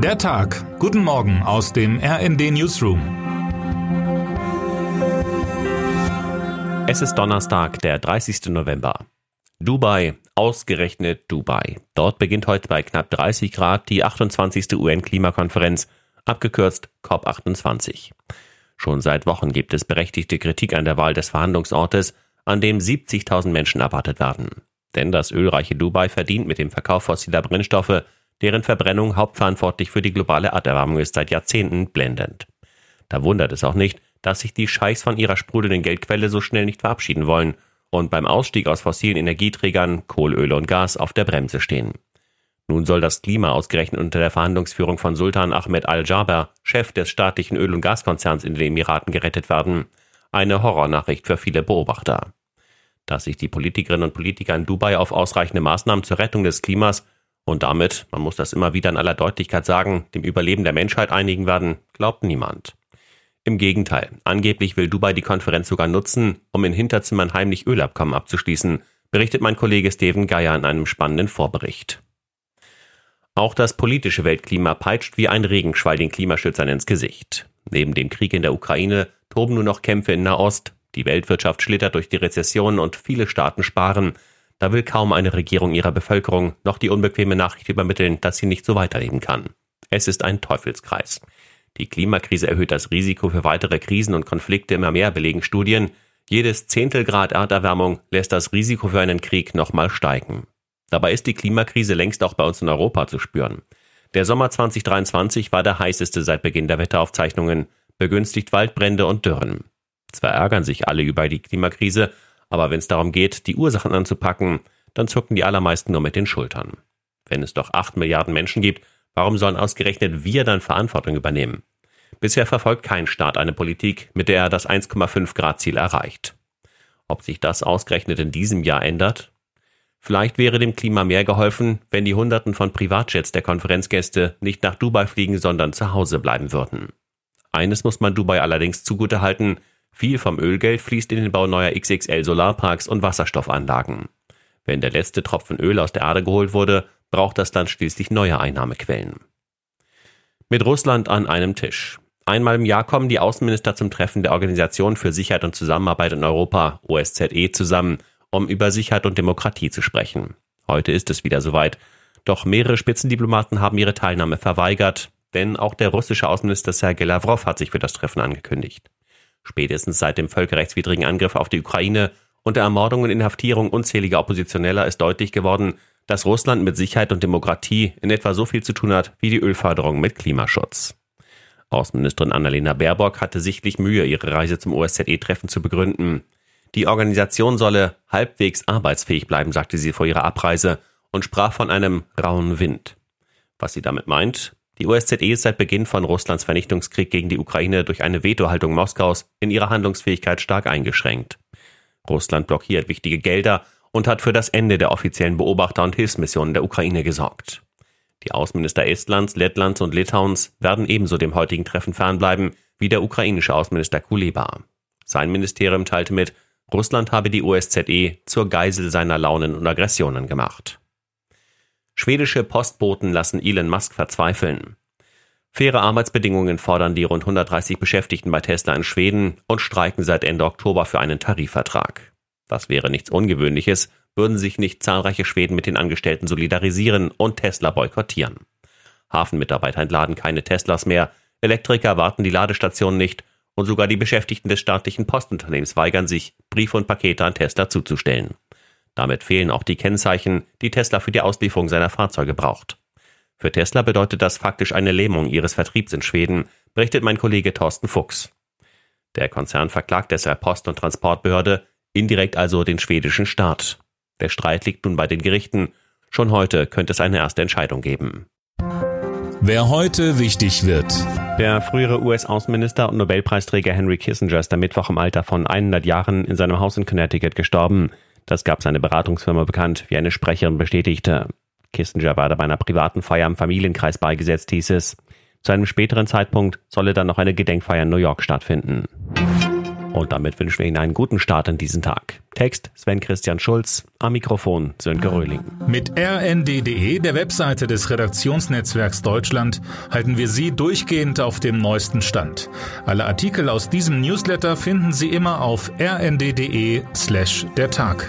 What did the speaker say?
Der Tag. Guten Morgen aus dem RND Newsroom. Es ist Donnerstag, der 30. November. Dubai, ausgerechnet Dubai. Dort beginnt heute bei knapp 30 Grad die 28. UN-Klimakonferenz, abgekürzt COP28. Schon seit Wochen gibt es berechtigte Kritik an der Wahl des Verhandlungsortes, an dem 70.000 Menschen erwartet werden. Denn das ölreiche Dubai verdient mit dem Verkauf fossiler Brennstoffe deren Verbrennung hauptverantwortlich für die globale Erderwärmung ist, seit Jahrzehnten blendend. Da wundert es auch nicht, dass sich die Scheichs von ihrer sprudelnden Geldquelle so schnell nicht verabschieden wollen und beim Ausstieg aus fossilen Energieträgern, Kohl, Öl und Gas auf der Bremse stehen. Nun soll das Klima ausgerechnet unter der Verhandlungsführung von Sultan Ahmed al-Jaber, Chef des staatlichen Öl- und Gaskonzerns in den Emiraten, gerettet werden. Eine Horrornachricht für viele Beobachter. Dass sich die Politikerinnen und Politiker in Dubai auf ausreichende Maßnahmen zur Rettung des Klimas und damit, man muss das immer wieder in aller Deutlichkeit sagen, dem Überleben der Menschheit einigen werden, glaubt niemand. Im Gegenteil, angeblich will Dubai die Konferenz sogar nutzen, um in Hinterzimmern heimlich Ölabkommen abzuschließen, berichtet mein Kollege Steven Geier in einem spannenden Vorbericht. Auch das politische Weltklima peitscht wie ein Regenschwall den Klimaschützern ins Gesicht. Neben dem Krieg in der Ukraine toben nur noch Kämpfe in Nahost, die Weltwirtschaft schlittert durch die Rezession und viele Staaten sparen, da will kaum eine Regierung ihrer Bevölkerung noch die unbequeme Nachricht übermitteln, dass sie nicht so weiterleben kann. Es ist ein Teufelskreis. Die Klimakrise erhöht das Risiko für weitere Krisen und Konflikte immer mehr, belegen Studien. Jedes Zehntelgrad Erderwärmung lässt das Risiko für einen Krieg nochmal steigen. Dabei ist die Klimakrise längst auch bei uns in Europa zu spüren. Der Sommer 2023 war der heißeste seit Beginn der Wetteraufzeichnungen, begünstigt Waldbrände und Dürren. Zwar ärgern sich alle über die Klimakrise, aber wenn es darum geht, die Ursachen anzupacken, dann zucken die allermeisten nur mit den Schultern. Wenn es doch acht Milliarden Menschen gibt, warum sollen ausgerechnet wir dann Verantwortung übernehmen? Bisher verfolgt kein Staat eine Politik, mit der er das 1,5 Grad Ziel erreicht. Ob sich das ausgerechnet in diesem Jahr ändert? Vielleicht wäre dem Klima mehr geholfen, wenn die Hunderten von Privatjets der Konferenzgäste nicht nach Dubai fliegen, sondern zu Hause bleiben würden. Eines muss man Dubai allerdings zugutehalten, viel vom Ölgeld fließt in den Bau neuer XXL Solarparks und Wasserstoffanlagen. Wenn der letzte Tropfen Öl aus der Erde geholt wurde, braucht das Land schließlich neue Einnahmequellen. Mit Russland an einem Tisch. Einmal im Jahr kommen die Außenminister zum Treffen der Organisation für Sicherheit und Zusammenarbeit in Europa, OSZE, zusammen, um über Sicherheit und Demokratie zu sprechen. Heute ist es wieder soweit. Doch mehrere Spitzendiplomaten haben ihre Teilnahme verweigert, denn auch der russische Außenminister Sergei Lavrov hat sich für das Treffen angekündigt. Spätestens seit dem völkerrechtswidrigen Angriff auf die Ukraine und der Ermordung und Inhaftierung unzähliger Oppositioneller ist deutlich geworden, dass Russland mit Sicherheit und Demokratie in etwa so viel zu tun hat wie die Ölförderung mit Klimaschutz. Außenministerin Annalena Baerbock hatte sichtlich Mühe, ihre Reise zum OSZE-Treffen zu begründen. Die Organisation solle halbwegs arbeitsfähig bleiben, sagte sie vor ihrer Abreise und sprach von einem rauen Wind. Was sie damit meint, die OSZE ist seit Beginn von Russlands Vernichtungskrieg gegen die Ukraine durch eine Vetohaltung Moskaus in ihrer Handlungsfähigkeit stark eingeschränkt. Russland blockiert wichtige Gelder und hat für das Ende der offiziellen Beobachter- und Hilfsmissionen der Ukraine gesorgt. Die Außenminister Estlands, Lettlands und Litauens werden ebenso dem heutigen Treffen fernbleiben wie der ukrainische Außenminister Kuleba. Sein Ministerium teilte mit, Russland habe die OSZE zur Geisel seiner Launen und Aggressionen gemacht. Schwedische Postboten lassen Elon Musk verzweifeln. Faire Arbeitsbedingungen fordern die rund 130 Beschäftigten bei Tesla in Schweden und streiken seit Ende Oktober für einen Tarifvertrag. Das wäre nichts Ungewöhnliches, würden sich nicht zahlreiche Schweden mit den Angestellten solidarisieren und Tesla boykottieren. Hafenmitarbeiter entladen keine Teslas mehr, Elektriker warten die Ladestationen nicht und sogar die Beschäftigten des staatlichen Postunternehmens weigern sich, Briefe und Pakete an Tesla zuzustellen. Damit fehlen auch die Kennzeichen, die Tesla für die Auslieferung seiner Fahrzeuge braucht. Für Tesla bedeutet das faktisch eine Lähmung ihres Vertriebs in Schweden, berichtet mein Kollege Thorsten Fuchs. Der Konzern verklagt deshalb Post- und Transportbehörde, indirekt also den schwedischen Staat. Der Streit liegt nun bei den Gerichten. Schon heute könnte es eine erste Entscheidung geben. Wer heute wichtig wird. Der frühere US-Außenminister und Nobelpreisträger Henry Kissinger ist am Mittwoch im Alter von 100 Jahren in seinem Haus in Connecticut gestorben. Das gab seine Beratungsfirma bekannt, wie eine Sprecherin bestätigte. Kissinger war da bei einer privaten Feier im Familienkreis beigesetzt, hieß es. Zu einem späteren Zeitpunkt solle dann noch eine Gedenkfeier in New York stattfinden. Und damit wünschen wir Ihnen einen guten Start in diesen Tag. Text Sven Christian Schulz, am Mikrofon Sönke Röhling. Mit rnd.de, der Webseite des Redaktionsnetzwerks Deutschland, halten wir Sie durchgehend auf dem neuesten Stand. Alle Artikel aus diesem Newsletter finden Sie immer auf rnd.de slash der Tag.